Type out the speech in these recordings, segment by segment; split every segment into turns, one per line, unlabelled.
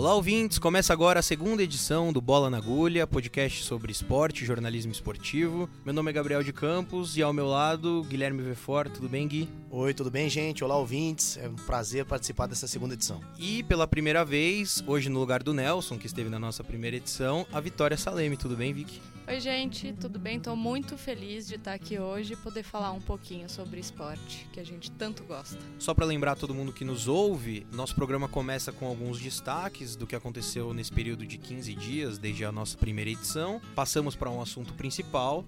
Olá, ouvintes! Começa agora a segunda edição do Bola na Agulha, podcast sobre esporte e jornalismo esportivo. Meu nome é Gabriel de Campos e ao meu lado, Guilherme Vefort. Tudo bem, Gui?
Oi, tudo bem, gente? Olá, ouvintes. É um prazer participar dessa segunda edição.
E pela primeira vez, hoje no lugar do Nelson, que esteve na nossa primeira edição, a Vitória Saleme. Tudo bem, Vicky?
Oi, gente, tudo bem? Estou muito feliz de estar aqui hoje e poder falar um pouquinho sobre esporte, que a gente tanto gosta.
Só para lembrar todo mundo que nos ouve, nosso programa começa com alguns destaques do que aconteceu nesse período de 15 dias, desde a nossa primeira edição. Passamos para um assunto principal,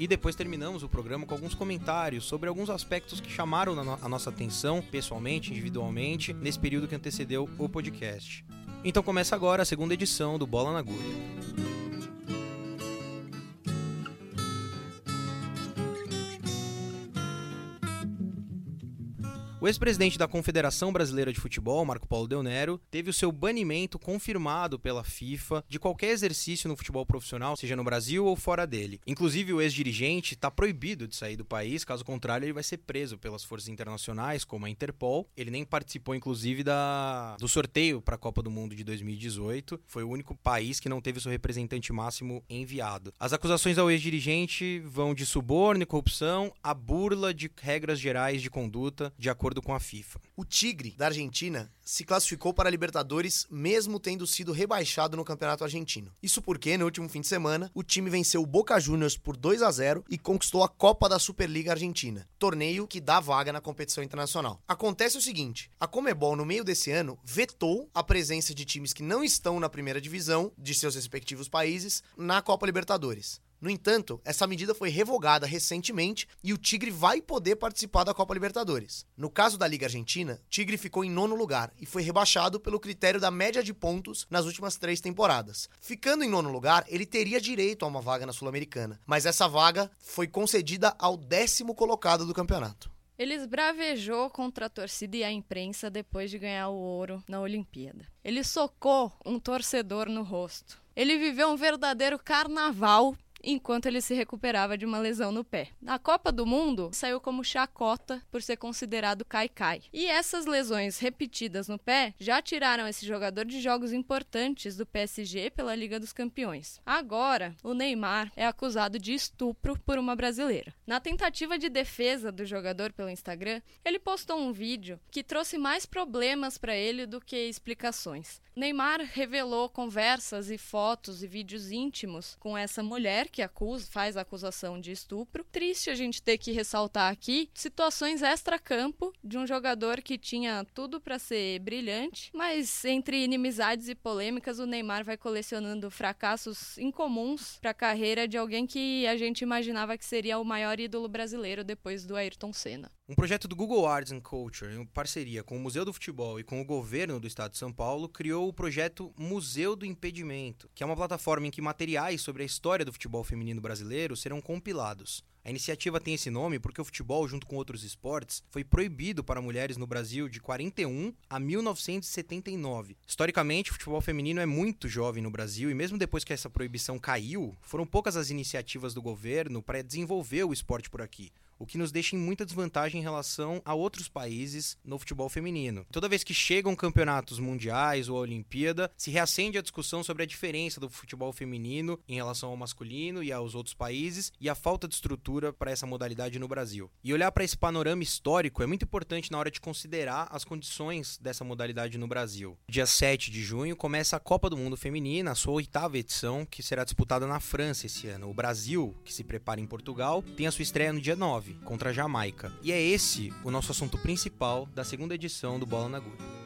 e depois terminamos o programa com alguns comentários sobre alguns aspectos que chamaram a nossa atenção, pessoalmente, individualmente, nesse período que antecedeu o podcast. Então começa agora a segunda edição do Bola na Agulha. O ex-presidente da Confederação Brasileira de Futebol, Marco Paulo Del Nero, teve o seu banimento confirmado pela FIFA de qualquer exercício no futebol profissional, seja no Brasil ou fora dele. Inclusive, o ex-dirigente está proibido de sair do país, caso contrário, ele vai ser preso pelas forças internacionais, como a Interpol. Ele nem participou, inclusive, da... do sorteio para a Copa do Mundo de 2018. Foi o único país que não teve seu representante máximo enviado. As acusações ao ex-dirigente vão de suborno e corrupção a burla de regras gerais de conduta, de acordo acordo com a FIFA.
O Tigre, da Argentina, se classificou para a Libertadores mesmo tendo sido rebaixado no Campeonato Argentino. Isso porque, no último fim de semana, o time venceu o Boca Juniors por 2 a 0 e conquistou a Copa da Superliga Argentina, torneio que dá vaga na competição internacional. Acontece o seguinte: a Comebol, no meio desse ano, vetou a presença de times que não estão na primeira divisão de seus respectivos países na Copa Libertadores. No entanto, essa medida foi revogada recentemente e o Tigre vai poder participar da Copa Libertadores. No caso da Liga Argentina, Tigre ficou em nono lugar e foi rebaixado pelo critério da média de pontos nas últimas três temporadas. Ficando em nono lugar, ele teria direito a uma vaga na Sul-Americana, mas essa vaga foi concedida ao décimo colocado do campeonato.
Ele esbravejou contra a torcida e a imprensa depois de ganhar o ouro na Olimpíada. Ele socou um torcedor no rosto. Ele viveu um verdadeiro carnaval enquanto ele se recuperava de uma lesão no pé. Na Copa do Mundo, saiu como chacota por ser considerado cai-cai. E essas lesões repetidas no pé já tiraram esse jogador de jogos importantes do PSG pela Liga dos Campeões. Agora, o Neymar é acusado de estupro por uma brasileira. Na tentativa de defesa do jogador pelo Instagram, ele postou um vídeo que trouxe mais problemas para ele do que explicações. Neymar revelou conversas e fotos e vídeos íntimos com essa mulher que acusa, faz a acusação de estupro. Triste a gente ter que ressaltar aqui situações extra-campo de um jogador que tinha tudo para ser brilhante, mas entre inimizades e polêmicas, o Neymar vai colecionando fracassos incomuns para a carreira de alguém que a gente imaginava que seria o maior ídolo brasileiro depois do Ayrton Senna.
Um projeto do Google Arts and Culture, em parceria com o Museu do Futebol e com o governo do estado de São Paulo, criou o projeto Museu do Impedimento, que é uma plataforma em que materiais sobre a história do futebol feminino brasileiro serão compilados. A iniciativa tem esse nome porque o futebol, junto com outros esportes, foi proibido para mulheres no Brasil de 41 a 1979. Historicamente, o futebol feminino é muito jovem no Brasil e mesmo depois que essa proibição caiu, foram poucas as iniciativas do governo para desenvolver o esporte por aqui o que nos deixa em muita desvantagem em relação a outros países no futebol feminino. Toda vez que chegam campeonatos mundiais ou a Olimpíada, se reacende a discussão sobre a diferença do futebol feminino em relação ao masculino e aos outros países e a falta de estrutura para essa modalidade no Brasil. E olhar para esse panorama histórico é muito importante na hora de considerar as condições dessa modalidade no Brasil. Dia 7 de junho começa a Copa do Mundo Feminina, a sua oitava edição, que será disputada na França esse ano. O Brasil, que se prepara em Portugal, tem a sua estreia no dia 9 contra a Jamaica. E é esse o nosso assunto principal da segunda edição do Bola na Agulha.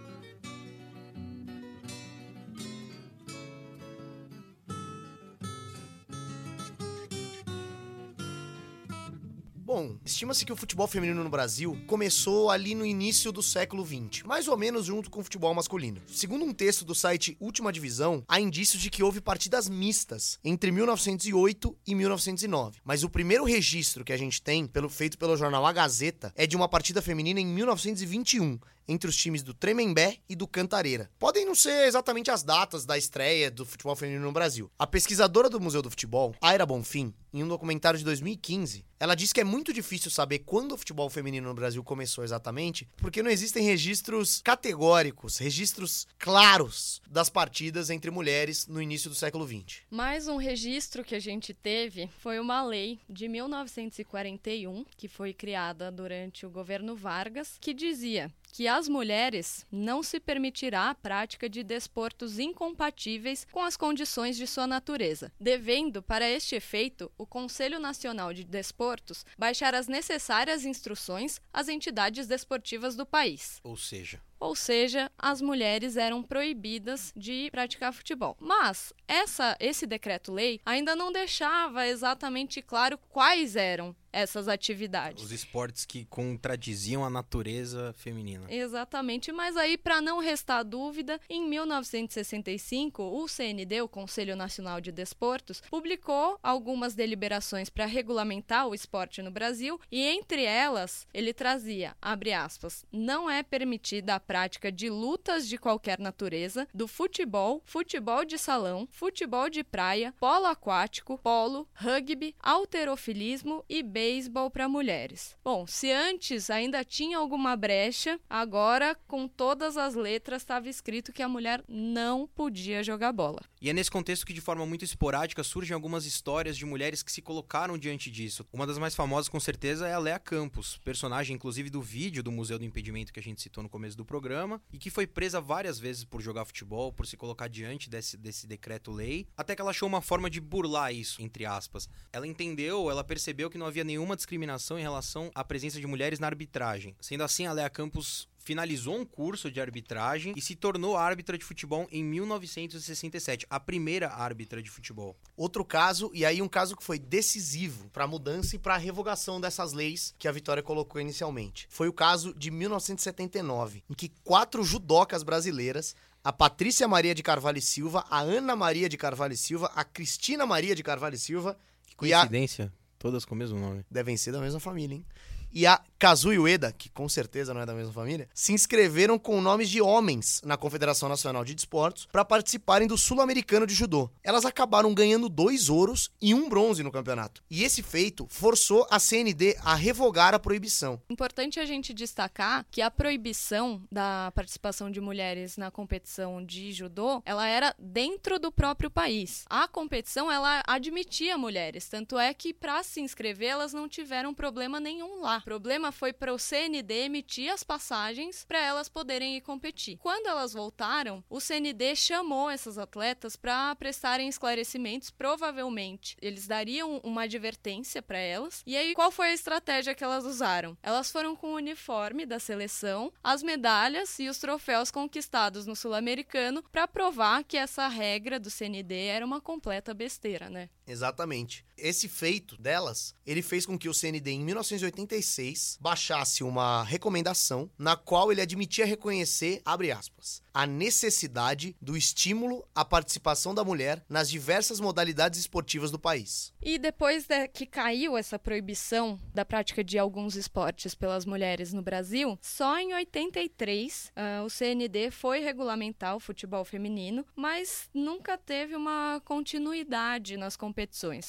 Bom, estima-se que o futebol feminino no Brasil começou ali no início do século XX, mais ou menos junto com o futebol masculino. Segundo um texto do site Última Divisão, há indícios de que houve partidas mistas entre 1908 e 1909. Mas o primeiro registro que a gente tem, pelo, feito pelo jornal A Gazeta, é de uma partida feminina em 1921, entre os times do Tremembé e do Cantareira. Podem não ser exatamente as datas da estreia do futebol feminino no Brasil. A pesquisadora do Museu do Futebol, Aira Bonfim, em um documentário de 2015, ela diz que é muito difícil saber quando o futebol feminino no Brasil começou exatamente, porque não existem registros categóricos, registros claros das partidas entre mulheres no início do século XX.
Mais um registro que a gente teve foi uma lei de 1941, que foi criada durante o governo Vargas, que dizia que às mulheres não se permitirá a prática de desportos incompatíveis com as condições de sua natureza, devendo, para este efeito, o Conselho Nacional de Desportos baixar as necessárias instruções às entidades desportivas do país.
Ou seja,
ou seja, as mulheres eram proibidas de praticar futebol. Mas essa, esse decreto-lei ainda não deixava exatamente claro quais eram essas atividades.
Os esportes que contradiziam a natureza feminina.
Exatamente, mas aí para não restar dúvida, em 1965, o CND, o Conselho Nacional de Desportos, publicou algumas deliberações para regulamentar o esporte no Brasil e entre elas ele trazia, abre aspas, não é permitida a prática de lutas de qualquer natureza, do futebol, futebol de salão, futebol de praia, polo aquático, polo, rugby, alterofilismo e beisebol para mulheres. Bom, se antes ainda tinha alguma brecha, agora com todas as letras estava escrito que a mulher não podia jogar bola.
E é nesse contexto que, de forma muito esporádica, surgem algumas histórias de mulheres que se colocaram diante disso. Uma das mais famosas, com certeza, é a Lea Campos, personagem, inclusive, do vídeo do Museu do Impedimento que a gente citou no começo do programa, e que foi presa várias vezes por jogar futebol, por se colocar diante desse, desse decreto-lei, até que ela achou uma forma de burlar isso, entre aspas. Ela entendeu, ela percebeu que não havia nenhuma discriminação em relação à presença de mulheres na arbitragem. Sendo assim, a Lea Campos finalizou um curso de arbitragem e se tornou árbitra de futebol em 1967, a primeira árbitra de futebol.
Outro caso, e aí um caso que foi decisivo para a mudança e para a revogação dessas leis que a Vitória colocou inicialmente. Foi o caso de 1979, em que quatro judocas brasileiras a Patrícia Maria de Carvalho e Silva, a Ana Maria de Carvalho e Silva, a Cristina Maria de Carvalho e Silva.
Que coincidência, a... todas com o mesmo nome.
Devem ser da mesma família, hein? E a Kazuya Ueda, que com certeza não é da mesma família, se inscreveram com nomes de homens na Confederação Nacional de Desportos para participarem do Sul-Americano de Judô. Elas acabaram ganhando dois ouros e um bronze no campeonato. E esse feito forçou a CND a revogar a proibição.
Importante a gente destacar que a proibição da participação de mulheres na competição de judô, ela era dentro do próprio país. A competição ela admitia mulheres, tanto é que para se inscrever elas não tiveram problema nenhum lá. O problema foi para o CND emitir as passagens para elas poderem ir competir. Quando elas voltaram, o CND chamou essas atletas para prestarem esclarecimentos, provavelmente eles dariam uma advertência para elas. E aí, qual foi a estratégia que elas usaram? Elas foram com o uniforme da seleção, as medalhas e os troféus conquistados no Sul-Americano para provar que essa regra do CND era uma completa besteira, né?
Exatamente. Esse feito delas, ele fez com que o CND em 1986 baixasse uma recomendação na qual ele admitia reconhecer, abre aspas, a necessidade do estímulo à participação da mulher nas diversas modalidades esportivas do país.
E depois de que caiu essa proibição da prática de alguns esportes pelas mulheres no Brasil, só em 83 uh, ah, o CND foi regulamentar o futebol feminino, mas nunca teve uma continuidade nas competições.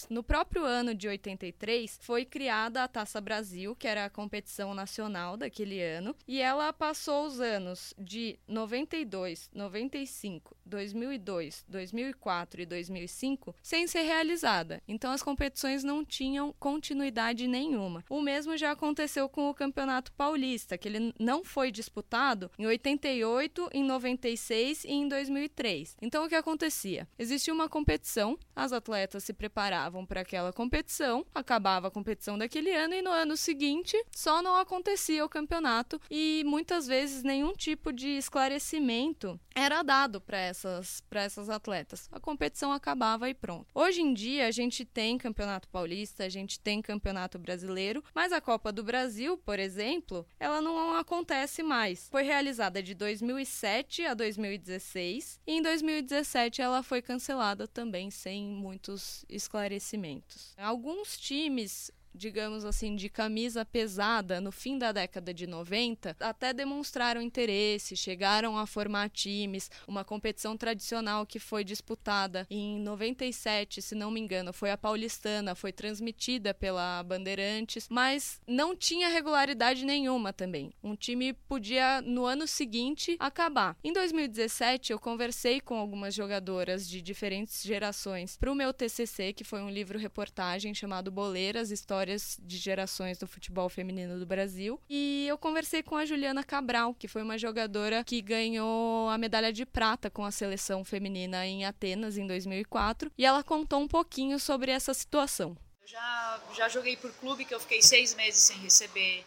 No próprio ano de 83 foi criada a Taça Brasil, que era a competição nacional daquele ano, e ela passou os anos de 92 92, 95, 2002, 2004 e 2005 sem ser realizada. Então as competições não tinham continuidade nenhuma. O mesmo já aconteceu com o Campeonato Paulista, que ele não foi disputado em 88, em 96 e em 2003. Então o que acontecia? Existia uma competição, as atletas se preparavam para aquela competição, acabava a competição daquele ano e no ano seguinte só não acontecia o campeonato e muitas vezes nenhum tipo de esclarecimento era dado para essas, essas atletas. A competição acabava e pronto. Hoje em dia, a gente tem campeonato paulista, a gente tem campeonato brasileiro, mas a Copa do Brasil, por exemplo, ela não acontece mais. Foi realizada de 2007 a 2016 e em 2017 ela foi cancelada também sem muitos esclarecimentos. Alguns times digamos assim, de camisa pesada no fim da década de 90, até demonstraram interesse, chegaram a formar times, uma competição tradicional que foi disputada em 97, se não me engano, foi a paulistana, foi transmitida pela Bandeirantes, mas não tinha regularidade nenhuma também. Um time podia no ano seguinte acabar. Em 2017, eu conversei com algumas jogadoras de diferentes gerações para o meu TCC, que foi um livro reportagem chamado Boleiras Histórias de Gerações do Futebol Feminino do Brasil. E eu conversei com a Juliana Cabral, que foi uma jogadora que ganhou a medalha de prata com a seleção feminina em Atenas em 2004, e ela contou um pouquinho sobre essa situação.
Eu já, já joguei por clube que eu fiquei seis meses sem receber.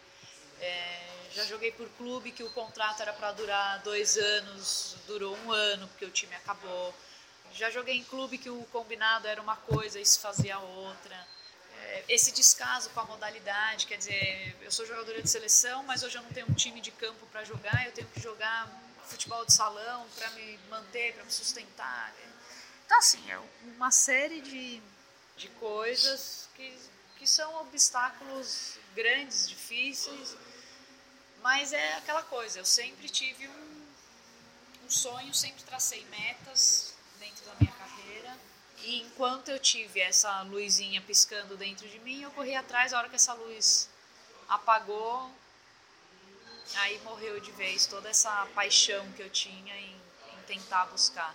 É, já joguei por clube que o contrato era para durar dois anos, durou um ano porque o time acabou. Já joguei em clube que o combinado era uma coisa e se fazia outra. Esse descaso com a modalidade, quer dizer, eu sou jogadora de seleção, mas hoje eu não tenho um time de campo para jogar, eu tenho que jogar futebol de salão para me manter, para me sustentar. Então, assim, é uma série de, de coisas que, que são obstáculos grandes, difíceis, mas é aquela coisa, eu sempre tive um, um sonho, sempre tracei metas, dentro da minha carreira. E enquanto eu tive essa luzinha piscando dentro de mim, eu corri atrás. A hora que essa luz apagou, aí morreu de vez toda essa paixão que eu tinha em, em tentar buscar.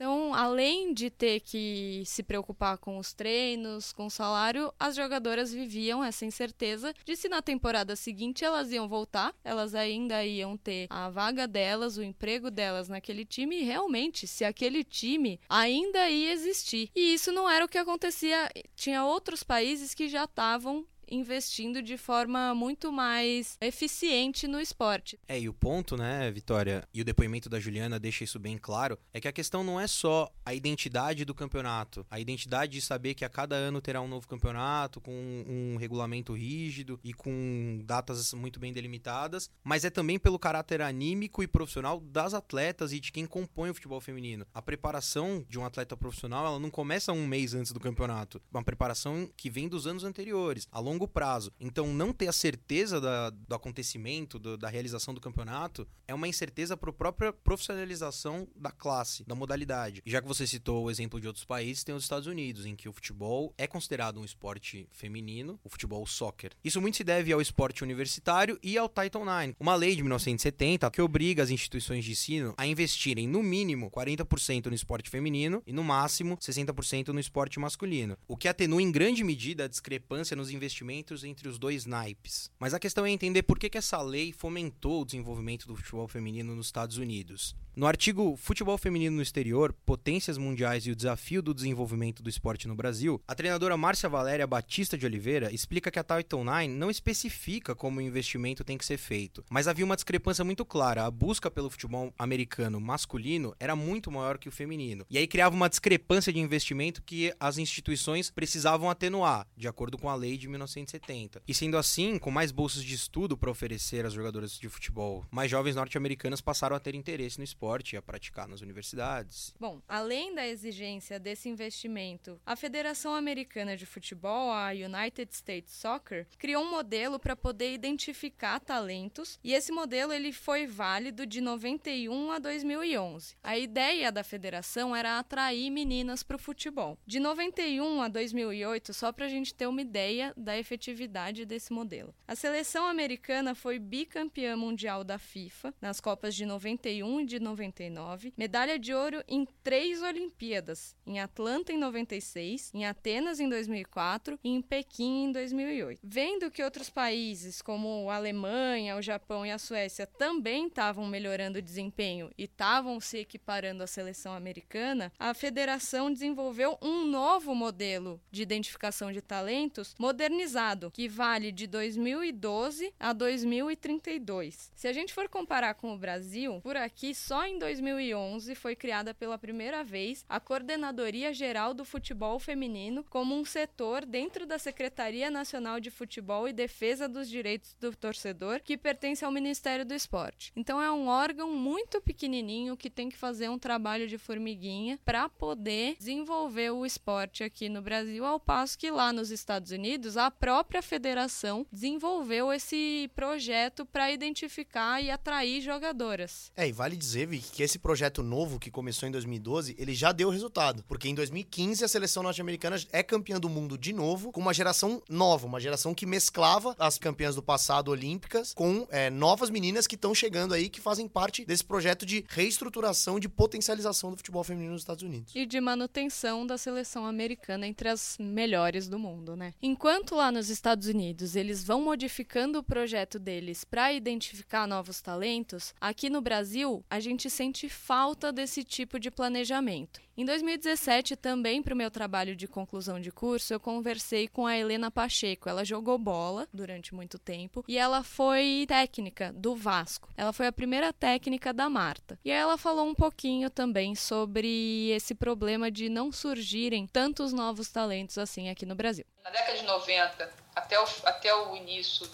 Então, além de ter que se preocupar com os treinos, com o salário, as jogadoras viviam essa incerteza de se na temporada seguinte elas iam voltar, elas ainda iam ter a vaga delas, o emprego delas naquele time e realmente se aquele time ainda ia existir. E isso não era o que acontecia. Tinha outros países que já estavam investindo de forma muito mais eficiente no esporte.
É, e o ponto, né, Vitória, e o depoimento da Juliana deixa isso bem claro, é que a questão não é só a identidade do campeonato, a identidade de saber que a cada ano terá um novo campeonato com um regulamento rígido e com datas muito bem delimitadas, mas é também pelo caráter anímico e profissional das atletas e de quem compõe o futebol feminino. A preparação de um atleta profissional, ela não começa um mês antes do campeonato, uma preparação que vem dos anos anteriores, a longo longo prazo. Então, não ter a certeza da, do acontecimento, do, da realização do campeonato, é uma incerteza para a própria profissionalização da classe, da modalidade. Já que você citou o exemplo de outros países, tem os Estados Unidos, em que o futebol é considerado um esporte feminino, o futebol soccer. Isso muito se deve ao esporte universitário e ao Title IX, uma lei de 1970 que obriga as instituições de ensino a investirem no mínimo 40% no esporte feminino e no máximo 60% no esporte masculino, o que atenua em grande medida a discrepância nos investimentos entre os dois naipes. Mas a questão é entender por que, que essa lei fomentou o desenvolvimento do futebol feminino nos Estados Unidos. No artigo Futebol Feminino no Exterior, Potências Mundiais e o Desafio do Desenvolvimento do Esporte no Brasil, a treinadora Márcia Valéria Batista de Oliveira explica que a Title IX não especifica como o investimento tem que ser feito, mas havia uma discrepância muito clara. A busca pelo futebol americano masculino era muito maior que o feminino. E aí criava uma discrepância de investimento que as instituições precisavam atenuar, de acordo com a lei de 1970. E sendo assim, com mais bolsas de estudo para oferecer às jogadoras de futebol, mais jovens norte-americanas passaram a ter interesse no esporte esporte a praticar nas universidades.
Bom, além da exigência desse investimento, a Federação Americana de Futebol, a United States Soccer, criou um modelo para poder identificar talentos e esse modelo ele foi válido de 91 a 2011. A ideia da federação era atrair meninas para o futebol. De 91 a 2008, só para a gente ter uma ideia da efetividade desse modelo. A seleção americana foi bicampeã mundial da FIFA nas Copas de 91 e de 99, medalha de ouro em três Olimpíadas, em Atlanta em 96, em Atenas em 2004 e em Pequim em 2008. Vendo que outros países, como a Alemanha, o Japão e a Suécia, também estavam melhorando o desempenho e estavam se equiparando à seleção americana, a federação desenvolveu um novo modelo de identificação de talentos modernizado, que vale de 2012 a 2032. Se a gente for comparar com o Brasil, por aqui só só em 2011 foi criada pela primeira vez a Coordenadoria Geral do Futebol Feminino como um setor dentro da Secretaria Nacional de Futebol e Defesa dos Direitos do Torcedor, que pertence ao Ministério do Esporte. Então é um órgão muito pequenininho que tem que fazer um trabalho de formiguinha para poder desenvolver o esporte aqui no Brasil, ao passo que lá nos Estados Unidos a própria federação desenvolveu esse projeto para identificar e atrair jogadoras.
É, e vale dizer, Vic, que esse projeto novo que começou em 2012, ele já deu resultado, porque em 2015 a seleção norte-americana é campeã do mundo de novo, com uma geração nova, uma geração que mesclava as campeãs do passado olímpicas com é, novas meninas que estão chegando aí, que fazem parte desse projeto de reestruturação, de potencialização do futebol feminino nos Estados Unidos.
E de manutenção da seleção americana entre as melhores do mundo, né? Enquanto lá nos Estados Unidos eles vão modificando o projeto deles para identificar novos talentos, aqui no Brasil a gente sente falta desse tipo de planejamento. Em 2017, também para o meu trabalho de conclusão de curso, eu conversei com a Helena Pacheco. Ela jogou bola durante muito tempo e ela foi técnica do Vasco. Ela foi a primeira técnica da Marta. E ela falou um pouquinho também sobre esse problema de não surgirem tantos novos talentos assim aqui no Brasil.
Na década de 90, até o, até o início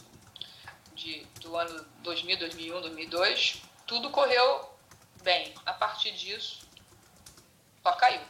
de, do ano 2000, 2001, 2002, tudo correu bem. A partir disso, só caiu.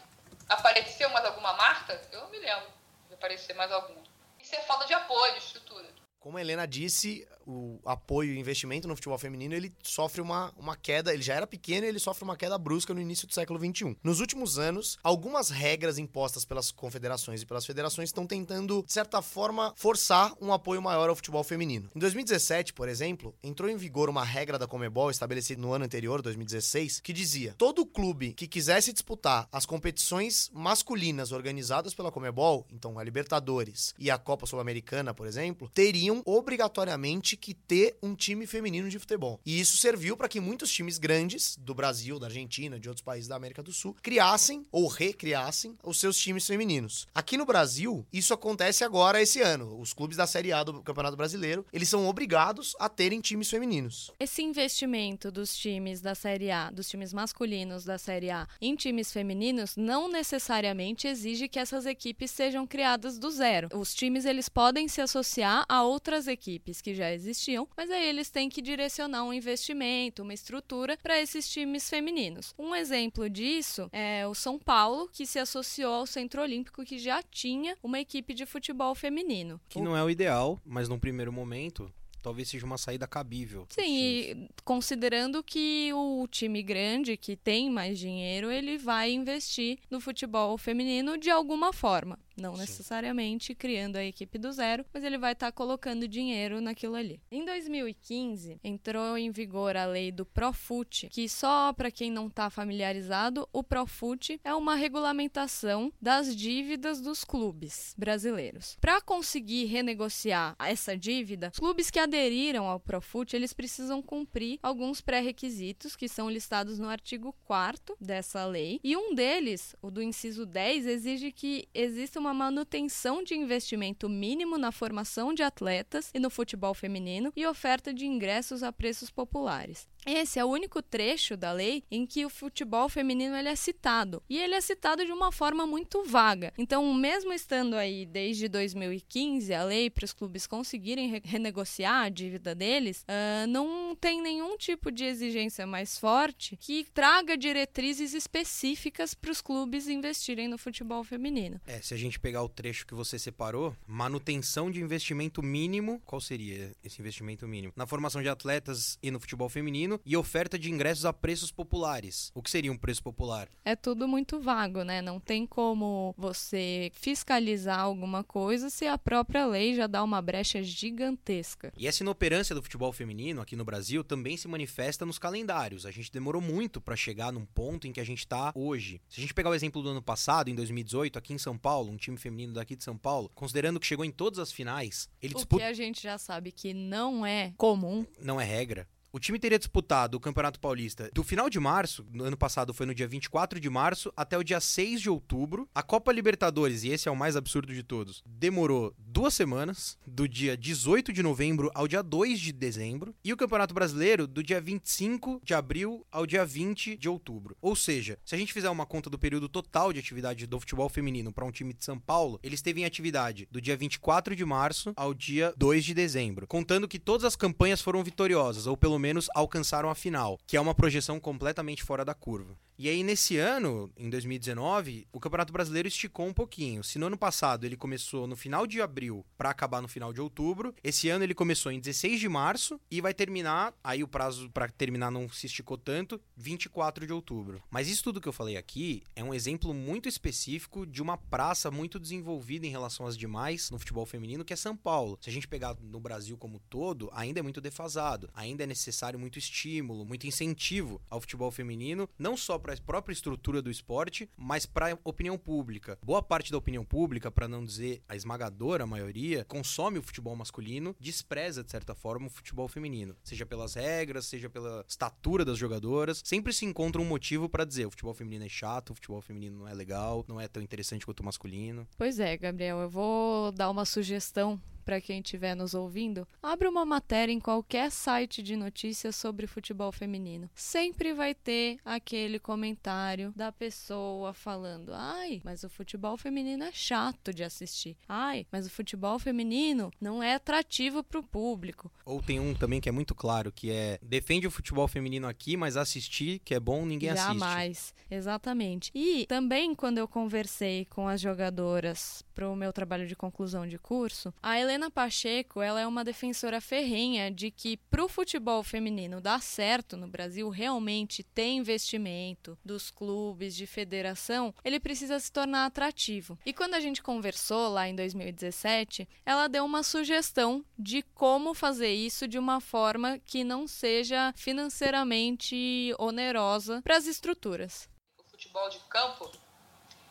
Apareceu mais alguma Marta? Eu não me lembro de aparecer mais alguma. Isso é falta de apoio, estrutura.
Como a Helena disse, o apoio e investimento no futebol feminino, ele sofre uma, uma queda, ele já era pequeno e ele sofre uma queda brusca no início do século XXI. Nos últimos anos, algumas regras impostas pelas confederações e pelas federações estão tentando, de certa forma, forçar um apoio maior ao futebol feminino. Em 2017, por exemplo, entrou em vigor uma regra da Comebol, estabelecida no ano anterior, 2016, que dizia: todo clube que quisesse disputar as competições masculinas organizadas pela Comebol, então a Libertadores e a Copa Sul-Americana, por exemplo, teriam obrigatoriamente que ter um time feminino de futebol. E isso serviu para que muitos times grandes do Brasil, da Argentina, de outros países da América do Sul, criassem ou recriassem os seus times femininos. Aqui no Brasil, isso acontece agora esse ano. Os clubes da Série A do Campeonato Brasileiro, eles são obrigados a terem times femininos.
Esse investimento dos times da Série A, dos times masculinos da Série A em times femininos não necessariamente exige que essas equipes sejam criadas do zero. Os times eles podem se associar a outras equipes que já existiam, mas aí eles têm que direcionar um investimento, uma estrutura para esses times femininos. Um exemplo disso é o São Paulo, que se associou ao Centro Olímpico, que já tinha uma equipe de futebol feminino.
Que não é o ideal, mas num primeiro momento talvez seja uma saída cabível.
Sim, e considerando que o time grande, que tem mais dinheiro, ele vai investir no futebol feminino de alguma forma. Não Sim. necessariamente criando a equipe do zero, mas ele vai estar tá colocando dinheiro naquilo ali. Em 2015, entrou em vigor a lei do Profut, que só para quem não está familiarizado, o Profut é uma regulamentação das dívidas dos clubes brasileiros. Para conseguir renegociar essa dívida, os clubes que aderiram ao Profut, eles precisam cumprir alguns pré-requisitos que são listados no artigo 4 dessa lei, e um deles, o do inciso 10, exige que exista uma uma manutenção de investimento mínimo na formação de atletas e no futebol feminino e oferta de ingressos a preços populares. Esse é o único trecho da lei em que o futebol feminino ele é citado. E ele é citado de uma forma muito vaga. Então, mesmo estando aí desde 2015 a lei para os clubes conseguirem re renegociar a dívida deles, uh, não tem nenhum tipo de exigência mais forte que traga diretrizes específicas para os clubes investirem no futebol feminino.
É, se a gente pegar o trecho que você separou, manutenção de investimento mínimo, qual seria esse investimento mínimo? Na formação de atletas e no futebol feminino e oferta de ingressos a preços populares. O que seria um preço popular?
É tudo muito vago, né? Não tem como você fiscalizar alguma coisa se a própria lei já dá uma brecha gigantesca.
E essa inoperância do futebol feminino aqui no Brasil também se manifesta nos calendários. A gente demorou muito para chegar num ponto em que a gente está hoje. Se a gente pegar o exemplo do ano passado, em 2018, aqui em São Paulo, um time feminino daqui de São Paulo, considerando que chegou em todas as finais, ele
o
disputa.
que a gente já sabe que não é comum.
Não é regra o time teria disputado o Campeonato Paulista do final de março, no ano passado foi no dia 24 de março, até o dia 6 de outubro. A Copa Libertadores, e esse é o mais absurdo de todos, demorou duas semanas, do dia 18 de novembro ao dia 2 de dezembro. E o Campeonato Brasileiro, do dia 25 de abril ao dia 20 de outubro. Ou seja, se a gente fizer uma conta do período total de atividade do futebol feminino para um time de São Paulo, ele esteve em atividade do dia 24 de março ao dia 2 de dezembro, contando que todas as campanhas foram vitoriosas, ou pelo menos alcançaram a final, que é uma projeção completamente fora da curva. E aí, nesse ano, em 2019, o Campeonato Brasileiro esticou um pouquinho. Se no ano passado ele começou no final de abril para acabar no final de outubro, esse ano ele começou em 16 de março e vai terminar, aí o prazo para terminar não se esticou tanto, 24 de outubro. Mas isso tudo que eu falei aqui é um exemplo muito específico de uma praça muito desenvolvida em relação às demais no futebol feminino, que é São Paulo. Se a gente pegar no Brasil como todo, ainda é muito defasado. Ainda é necessário muito estímulo, muito incentivo ao futebol feminino, não só para a própria estrutura do esporte, mas para a opinião pública. Boa parte da opinião pública, para não dizer a esmagadora maioria, consome o futebol masculino, despreza de certa forma o futebol feminino, seja pelas regras, seja pela estatura das jogadoras, sempre se encontra um motivo para dizer o futebol feminino é chato, o futebol feminino não é legal, não é tão interessante quanto o masculino.
Pois é, Gabriel, eu vou dar uma sugestão para quem estiver nos ouvindo, abre uma matéria em qualquer site de notícias sobre futebol feminino. Sempre vai ter aquele comentário da pessoa falando: ai, mas o futebol feminino é chato de assistir. Ai, mas o futebol feminino não é atrativo para o público.
Ou tem um também que é muito claro, que é defende o futebol feminino aqui, mas assistir, que é bom, ninguém
Jamais.
assiste.
Jamais, exatamente. E também quando eu conversei com as jogadoras para o meu trabalho de conclusão de curso, a Helena Pacheco ela é uma defensora ferrenha de que para o futebol feminino dar certo no Brasil, realmente ter investimento dos clubes, de federação, ele precisa se tornar atrativo. E quando a gente conversou lá em 2017, ela deu uma sugestão de como fazer isso de uma forma que não seja financeiramente onerosa para as estruturas.
O futebol de campo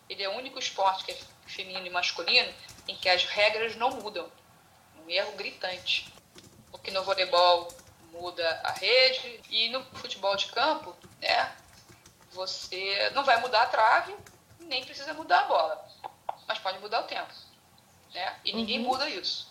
ele é o único esporte que é feminino e masculino em que as regras não mudam. Um erro gritante. Porque no voleibol muda a rede e no futebol de campo, né, você não vai mudar a trave, nem precisa mudar a bola, mas pode mudar o tempo, né? E ninguém
Uhum.
muda isso.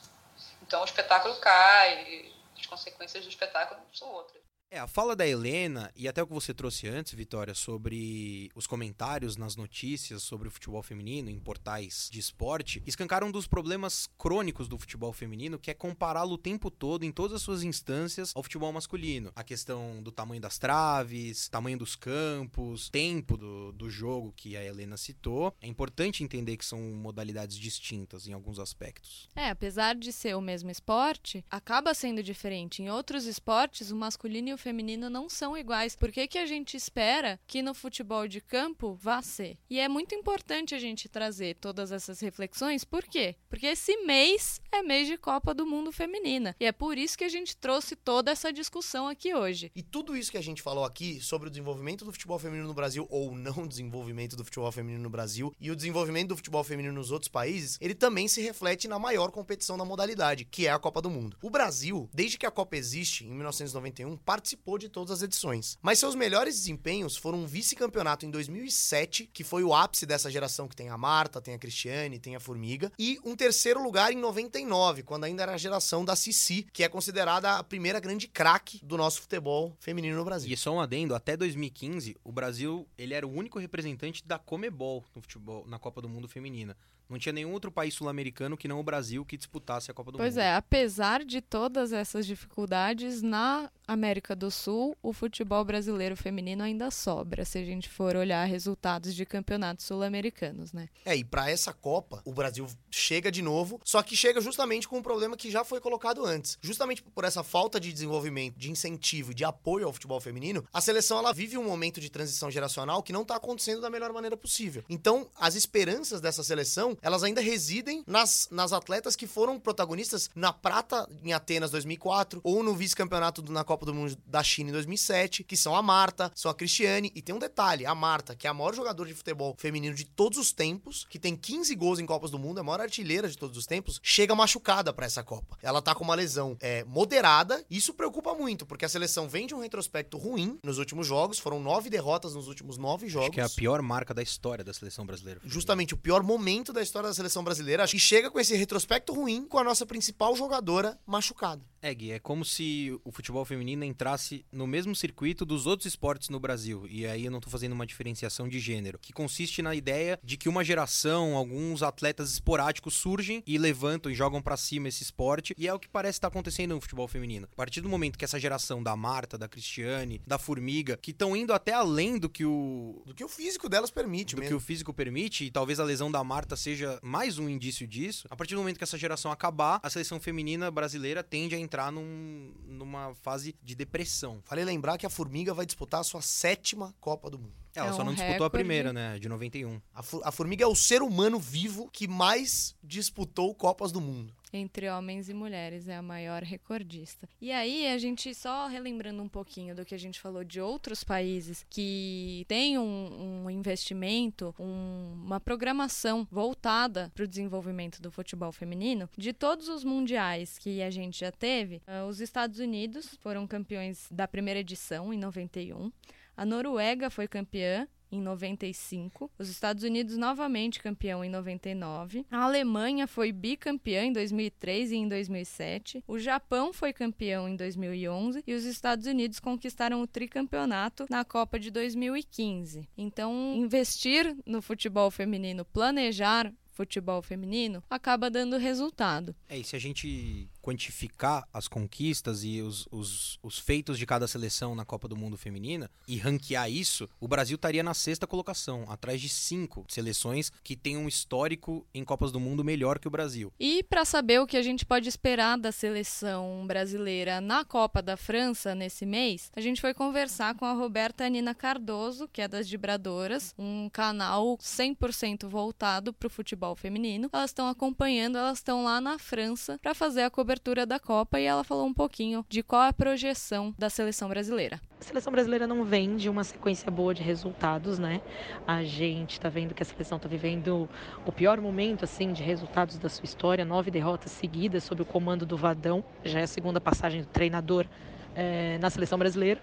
Então o espetáculo cai, as consequências do espetáculo são outras.
É, a fala da Helena, e até o que você trouxe antes, Vitória, sobre os comentários nas notícias sobre o futebol feminino em portais de esporte, escancaram um dos problemas crônicos do futebol feminino, que é compará-lo o tempo todo, em todas as suas instâncias, ao futebol masculino. A questão do tamanho das traves, tamanho dos campos, tempo do, do jogo que a Helena citou. É importante entender que são modalidades distintas em alguns aspectos.
É, apesar de ser o mesmo esporte, acaba sendo diferente. Em outros esportes, o masculino e o feminino não são iguais. Por que, que a gente espera que no futebol de campo vá ser? E é muito importante a gente trazer todas essas reflexões. Por quê? Porque esse mês é mês de Copa do Mundo Feminina. E é por isso que a gente trouxe toda essa discussão aqui hoje.
E tudo isso que a gente falou aqui sobre o desenvolvimento do futebol feminino no Brasil, ou não desenvolvimento do futebol feminino no Brasil, e o desenvolvimento do futebol feminino nos outros países, ele também se reflete na maior competição da modalidade, que é a Copa do Mundo. O Brasil, desde que a Copa existe, em 1991, participou de todas as edições. Mas seus melhores desempenhos foram um vice-campeonato em 2007, que foi o ápice dessa geração que tem a Marta, tem a Cristiane, tem a Formiga, e um terceiro lugar em 99, quando ainda era a geração da Cici, que é considerada a primeira grande craque do nosso futebol feminino no Brasil.
E só um adendo, até 2015, o Brasil ele era o único representante da Comebol no futebol, na Copa do Mundo Feminina. Não tinha nenhum outro país sul-americano que não o Brasil que disputasse a Copa do
Pois
Mundo.
é, apesar de todas essas dificuldades, na América do Sul, o futebol brasileiro feminino ainda sobra, se a gente for olhar resultados de campeonatos sul-americanos, né?
É, e pra essa Copa, o Brasil chega de novo, só que chega justamente com um problema que já foi colocado antes. Justamente por essa falta de desenvolvimento, de incentivo e de apoio ao futebol feminino, a seleção ela vive um momento de transição geracional que não tá acontecendo da melhor maneira possível. Então, as esperanças dessa seleção, elas ainda residem nas, nas atletas que foram protagonistas na prata em Atenas 2004 ou no vice-campeonato na Copa Copa do Mundo da China em 2007, que são a Marta, são a Cristiane, e tem um detalhe, a Marta, que é a maior jogadora de futebol feminino de todos os tempos, que tem 15 gols em Copas do Mundo, é a maior artilheira de todos os tempos, chega machucada para essa Copa. Ela tá com uma lesão é, moderada, isso preocupa muito, porque a seleção vem de um retrospecto ruim nos últimos jogos, foram nove derrotas nos últimos nove jogos.
Acho que é a pior marca da história da seleção brasileira.
Justamente o pior momento da história da seleção brasileira, e chega com esse retrospecto ruim com a nossa principal jogadora machucada.
É, Gui, é como se o futebol feminino entrasse no mesmo circuito dos outros esportes no Brasil. E aí eu não tô fazendo uma diferenciação de gênero, que consiste na ideia de que uma geração, alguns atletas esporádicos surgem e levantam e jogam para cima esse esporte, e é o que parece estar acontecendo no futebol feminino. A partir do momento que essa geração da Marta, da Cristiane, da Formiga, que estão indo até além do que o
do que o físico delas permite,
do
mesmo.
que o físico permite, e talvez a lesão da Marta seja mais um indício disso. A partir do momento que essa geração acabar, a seleção feminina brasileira tende a entrar num, numa fase de depressão.
Vale lembrar que a Formiga vai disputar a sua sétima Copa do Mundo.
Ela
É
só
um
não disputou a
recorde.
primeira, né? De 91.
A, a Formiga é o ser humano vivo que mais disputou Copas do Mundo.
Entre homens e mulheres, é a maior recordista. E aí, a gente só relembrando um pouquinho do que a gente falou de outros países que têm um, um investimento, um- uma programação voltada para o desenvolvimento do futebol feminino, de todos os mundiais que a gente já teve, ah, os Estados Unidos foram campeões da primeira edição, em 91. A Noruega foi campeã em 95, os Estados Unidos novamente campeão em 99, a Alemanha foi bicampeã em 2003 e em 2007, o Japão foi campeão em 2011 e os Estados Unidos conquistaram o tricampeonato na Copa de 2015. Então, investir no futebol feminino, planejar futebol feminino, acaba dando resultado.
É, e se a gente quantificar as conquistas e os, os, os feitos de cada seleção na Copa do Mundo Feminina e ranquear isso, o Brasil estaria na sexta colocação, atrás de cinco seleções que têm um histórico em Copas do Mundo melhor que o Brasil.
E para saber o que a gente pode esperar da seleção brasileira na Copa da França nesse mês, a gente foi conversar com a Roberta Nina Cardoso, que é das Vibradoras, um canal 100% voltado para o futebol feminino. Elas estão acompanhando, elas estão lá na França para fazer a cobertura da Copa e ela falou um pouquinho de qual é a projeção da seleção brasileira.
A seleção brasileira não vem de uma sequência boa de resultados, né? A gente tá vendo que a seleção tá vivendo o pior momento, assim, de resultados da sua história. Nove derrotas seguidas sob o comando do Vadão. Já é a segunda passagem do treinador eh, na seleção brasileira.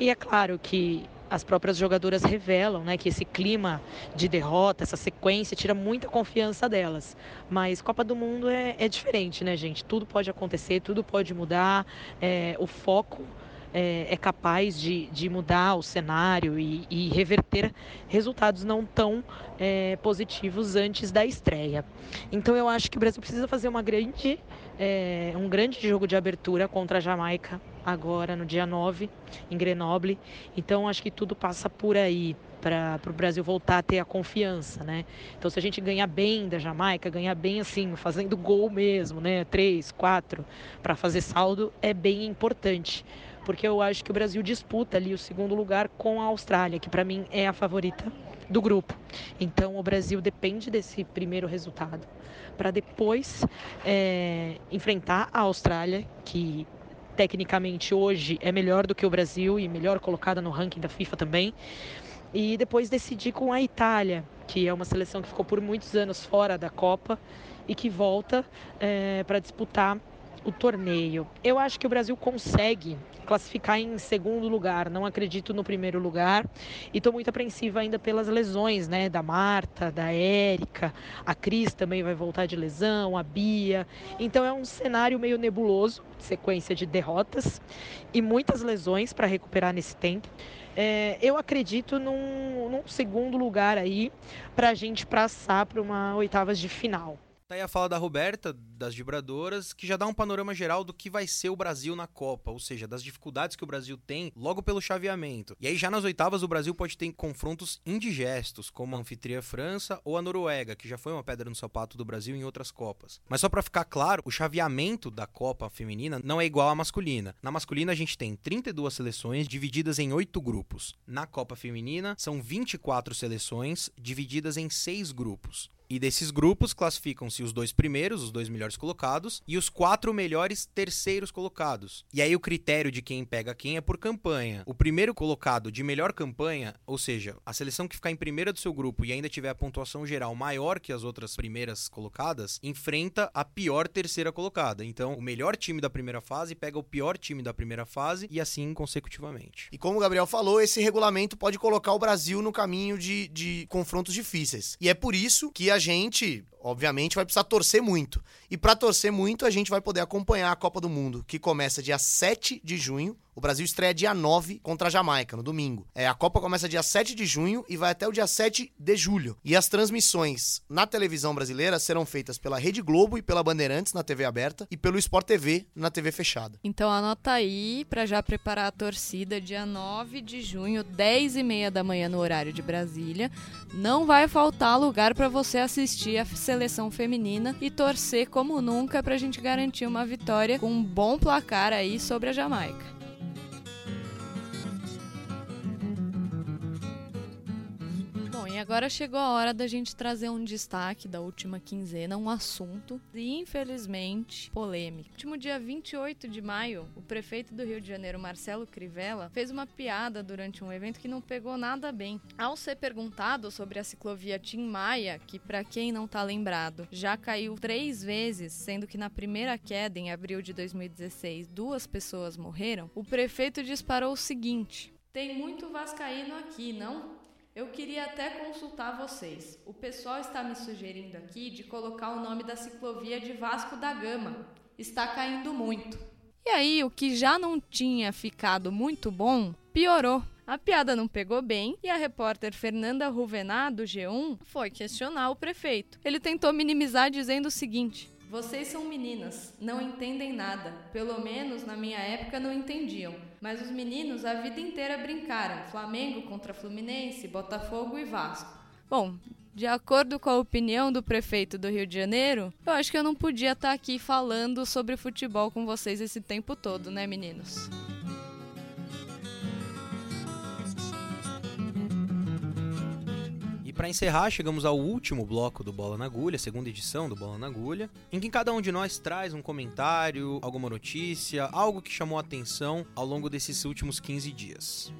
E é claro que as próprias jogadoras revelam né, que esse clima de derrota, essa sequência, tira muita confiança delas. Mas Copa do Mundo é, é diferente, né, gente? Tudo pode acontecer, tudo pode mudar. É, o foco é, é capaz de, de mudar o cenário e, e reverter resultados não tão é, positivos antes da estreia. Então eu acho que o Brasil precisa fazer uma grande, é, um grande jogo de abertura contra a Jamaica agora no dia 9 em Grenoble. Então acho que tudo passa por aí para o Brasil voltar a ter a confiança, né? Então se a gente ganhar bem da Jamaica, ganhar bem assim, fazendo gol mesmo, né? Três, quatro, para fazer saldo é bem importante porque eu acho que o Brasil disputa ali o segundo lugar com a Austrália, que para mim é a favorita do grupo. Então o Brasil depende desse primeiro resultado para depois é, enfrentar a Austrália, que tecnicamente hoje é melhor do que o Brasil e melhor colocada no ranking da FIFA também. E depois decidir com a Itália, que é uma seleção que ficou por muitos anos fora da Copa e que volta é, para disputar o torneio. Eu acho que o Brasil consegue classificar em segundo lugar, não acredito no primeiro lugar e estou muito apreensiva ainda pelas lesões, né, da Marta, da Érica, a Cris também vai voltar de lesão, a Bia. Então é um cenário meio nebuloso, sequência de derrotas e muitas lesões para recuperar nesse tempo. É, eu acredito num, num segundo lugar aí para a gente passar para uma oitavas de final.
Tá aí a fala da Roberta, das vibradoras, que já dá um panorama geral do que vai ser o Brasil na Copa, ou seja, das dificuldades que o Brasil tem logo pelo chaveamento. E aí já nas oitavas o Brasil pode ter confrontos indigestos, como a anfitriã França ou a Noruega, que já foi uma pedra no sapato do Brasil em outras Copas. Mas só pra ficar claro, o chaveamento da Copa feminina não é igual à masculina. Na masculina a gente tem 32 seleções divididas em 8 grupos. Na Copa feminina são 24 seleções divididas em 6 grupos. E desses grupos classificam-se os dois primeiros, os dois melhores colocados, e os quatro melhores terceiros colocados. E aí o critério de quem pega quem é por campanha. O primeiro colocado de melhor campanha, ou seja, a seleção que ficar em primeira do seu grupo e ainda tiver a pontuação geral maior que as outras primeiras colocadas, enfrenta a pior terceira colocada. Então, o melhor time da primeira fase pega o pior time da primeira fase e assim consecutivamente.
E como o Gabriel falou, esse regulamento pode colocar o Brasil no caminho de, de confrontos difíceis. E é por isso que a gente, obviamente, vai precisar torcer muito. E para torcer muito, a gente vai poder acompanhar a Copa do Mundo, que começa dia 7 de junho. O Brasil estreia dia 9 contra a Jamaica, no domingo. É, a Copa começa dia 7 de junho e vai até o dia 7 de julho. E as transmissões na televisão brasileira serão feitas pela Rede Globo e pela Bandeirantes na TV aberta e pelo Sport TV na TV fechada.
Então anota aí para já preparar a torcida dia 9 de junho, 10 e meia da manhã no horário de Brasília. Não vai faltar lugar para você assistir a feminina e torcer como nunca para a gente garantir uma vitória com um bom placar aí sobre a Jamaica. E agora chegou a hora da gente trazer um destaque da última quinzena, um assunto e infelizmente polêmico. No último dia 28 de maio, o prefeito do Rio de Janeiro, Marcelo Crivella, fez uma piada durante um evento que não pegou nada bem. Ao ser perguntado sobre a ciclovia Tim Maia, que para quem não tá lembrado, já caiu três vezes, sendo que na primeira queda, em abril de 2016, duas pessoas morreram, o prefeito disparou o seguinte: tem muito vascaíno aqui, não? Eu queria até consultar vocês. O pessoal está me sugerindo aqui de colocar o nome da ciclovia de Vasco da Gama. Está caindo muito. E aí, o que já não tinha ficado muito bom, piorou. A piada não pegou bem e a repórter Fernanda Ruvená, do G1, foi questionar o prefeito. Ele tentou minimizar dizendo o seguinte: vocês são meninas, não entendem nada. Pelo menos na minha época não entendiam. Mas os meninos a vida inteira brincaram: Flamengo contra Fluminense, Botafogo e Vasco. Bom, de acordo com a opinião do prefeito do Rio de Janeiro, eu acho que eu não podia estar aqui falando sobre futebol com vocês esse tempo todo, né, meninos?
Para encerrar, chegamos ao último bloco do Bola na Agulha, segunda edição do Bola na Agulha, em que cada um de nós traz um comentário, alguma notícia, algo que chamou a atenção ao longo desses últimos 15 dias.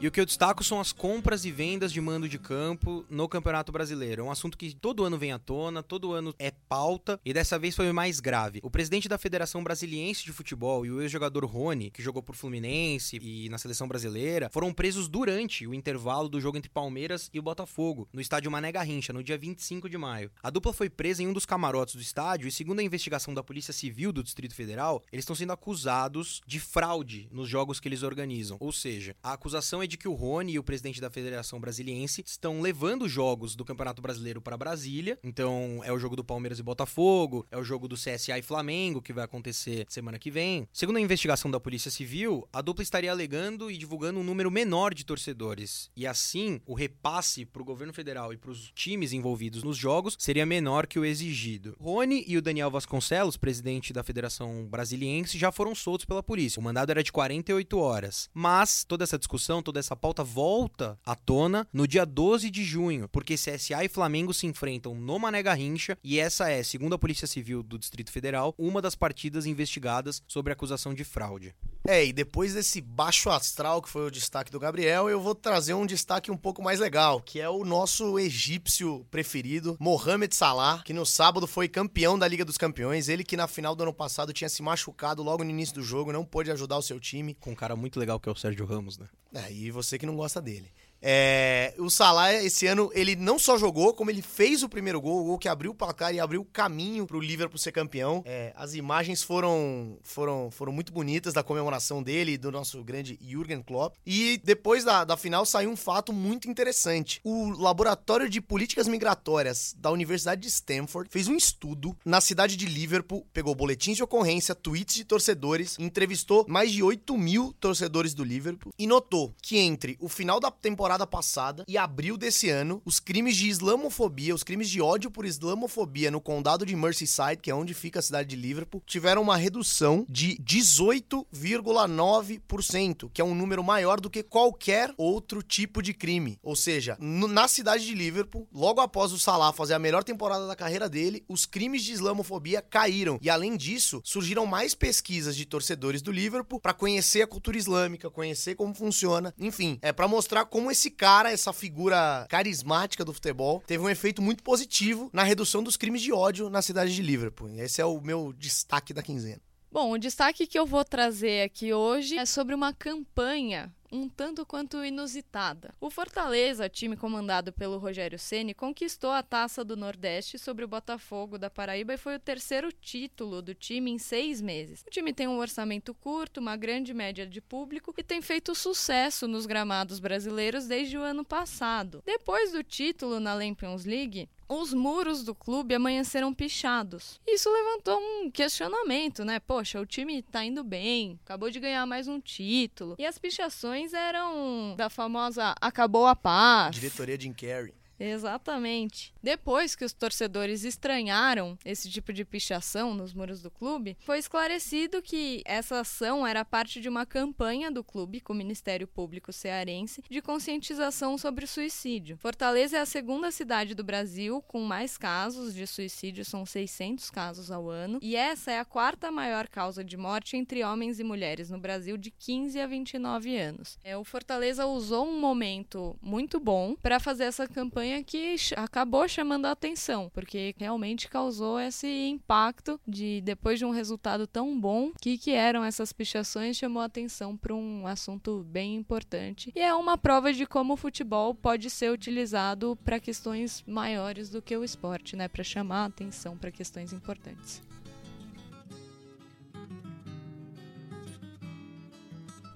E o que eu destaco são as compras e vendas de mando de campo no Campeonato Brasileiro. É um assunto que todo ano vem à tona, todo ano é pauta, e dessa vez foi mais grave. O presidente da Federação Brasiliense de Futebol e o ex-jogador Rony, que jogou por Fluminense e na seleção brasileira, foram presos durante o intervalo do jogo entre Palmeiras e o Botafogo, no estádio Mané Garrincha, no dia 25 de maio. A dupla foi presa em um dos camarotes do estádio e, segundo a investigação da Polícia Civil do Distrito Federal, eles estão sendo acusados de fraude nos jogos que eles organizam. Ou seja, a acusação é de que o Rony e o presidente da Federação Brasiliense estão levando jogos do Campeonato Brasileiro para Brasília. Então, é o jogo do Palmeiras e Botafogo, é o jogo do CSA e Flamengo, que vai acontecer semana que vem. Segundo a investigação da Polícia Civil, a dupla estaria alegando e divulgando um número menor de torcedores. E assim, o repasse para o governo federal e para os times envolvidos nos jogos seria menor que o exigido. Rony e o Daniel Vasconcelos, presidente da Federação Brasiliense, já foram soltos pela polícia. O mandado era de 48 horas. Mas toda essa discussão, toda essa pauta volta à tona no dia 12 de junho, porque CSA e Flamengo se enfrentam no Mané Garrincha e essa é, segundo a Polícia Civil do Distrito Federal, uma das partidas investigadas sobre acusação de fraude.
É, e depois desse baixo astral que foi o destaque do Gabriel, eu vou trazer um destaque um pouco mais legal, que é o nosso egípcio preferido, Mohamed Salah, que no sábado foi campeão da Liga dos Campeões. Ele que na final do ano passado tinha se machucado logo no início do jogo, não pôde ajudar o seu time.
Com um cara muito legal que é o Sérgio Ramos, né?
É, e você que não gosta dele. É, o Salah, esse ano, ele não só jogou, como ele fez o primeiro gol, o gol que abriu o placar e abriu o caminho pro Liverpool ser campeão. É, as imagens foram, foram, foram muito bonitas da comemoração dele e do nosso grande Jürgen Klopp. E depois da, da final saiu um fato muito interessante. O Laboratório de Políticas Migratórias da Universidade de Stanford fez um estudo na cidade de Liverpool, pegou boletins de ocorrência, tweets de torcedores, entrevistou mais de 8 mil torcedores do Liverpool e notou que entre o final da temporada temporada passada e abril desse ano, os crimes de islamofobia, os crimes de ódio por islamofobia no condado de Merseyside, que é onde fica a cidade de Liverpool, tiveram uma redução de 18,9%, que é um número maior do que qualquer outro tipo de crime. Ou seja, na cidade de Liverpool, logo após o Salah fazer a melhor temporada da carreira dele, os crimes de islamofobia caíram. E além disso, surgiram mais pesquisas de torcedores do Liverpool para conhecer a cultura islâmica, conhecer como funciona. Enfim, é para mostrar como esse cara, essa figura carismática do futebol, teve um efeito muito positivo na redução dos crimes de ódio na cidade de Liverpool. Esse é o meu destaque da quinzena.
Bom, o destaque que eu vou trazer aqui hoje é sobre uma campanha um tanto quanto inusitada. O Fortaleza, time comandado pelo Rogério Ceni, conquistou a Taça do Nordeste sobre o Botafogo da Paraíba e foi o terceiro título do time em seis meses. O time tem um orçamento curto, uma grande média de público e tem feito sucesso nos gramados brasileiros desde o ano passado. Depois do título na Champions League, os muros do clube amanheceram pichados. Isso levantou um questionamento, né? Poxa, o time tá indo bem, acabou de ganhar mais um título. E as pichações eram da famosa acabou a paz.
Diretoria Jim Carrey.
Exatamente. Depois que os torcedores estranharam esse tipo de pichação nos muros do clube, foi esclarecido que essa ação era parte de uma campanha do clube com o Ministério Público Cearense de conscientização sobre suicídio. Fortaleza é a segunda cidade do Brasil com mais casos de suicídio, são 600 casos ao ano, e essa é a quarta maior causa de morte entre homens e mulheres no Brasil de 15 a 29 anos. É, o Fortaleza usou um momento muito bom para fazer essa campanha campanha que acabou chamando a atenção, porque realmente causou esse impacto de depois de um resultado tão bom, que que eram essas pichações chamou a atenção para um assunto bem importante. E é uma prova de como o futebol pode ser utilizado para questões maiores do que o esporte, né, para chamar a atenção para questões importantes.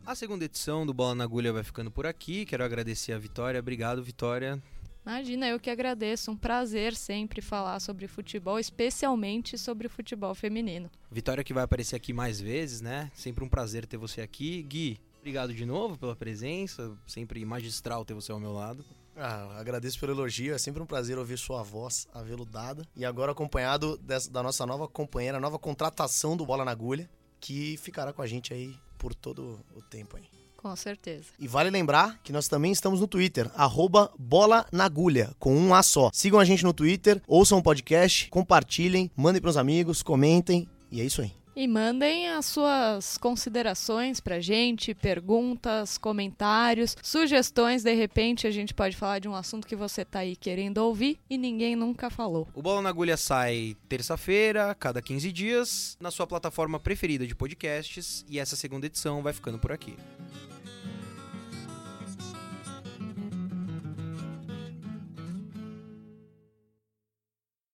A segunda edição do Bola na Agulha vai ficando por aqui. Quero agradecer a Vitória. Obrigado, Vitória.
Imagina, eu que agradeço. Um prazer sempre falar sobre futebol, especialmente sobre futebol feminino.
Vitória que vai aparecer aqui mais vezes, né? Sempre um prazer ter você aqui. Gui, obrigado de novo pela presença. Sempre magistral ter você ao meu lado.
Ah, agradeço pelo elogio, é sempre um prazer ouvir sua voz aveludada. E agora acompanhado dessa, da nossa nova companheira, nova contratação do Bola na Agulha, que ficará com a gente aí por todo o tempo aí.
Com certeza.
E vale lembrar que nós também estamos no Twitter, arroba Bola na Agulha, com um A só. Sigam a gente no Twitter, ouçam o podcast, compartilhem, mandem pros amigos, comentem, e é isso aí.
E mandem as suas considerações pra gente, perguntas, comentários, sugestões. De repente, a gente pode falar de um assunto que você tá aí querendo ouvir e ninguém nunca falou.
O Bola na Agulha sai terça-feira, cada 15 dias, na sua plataforma preferida de podcasts. E essa segunda edição vai ficando por aqui.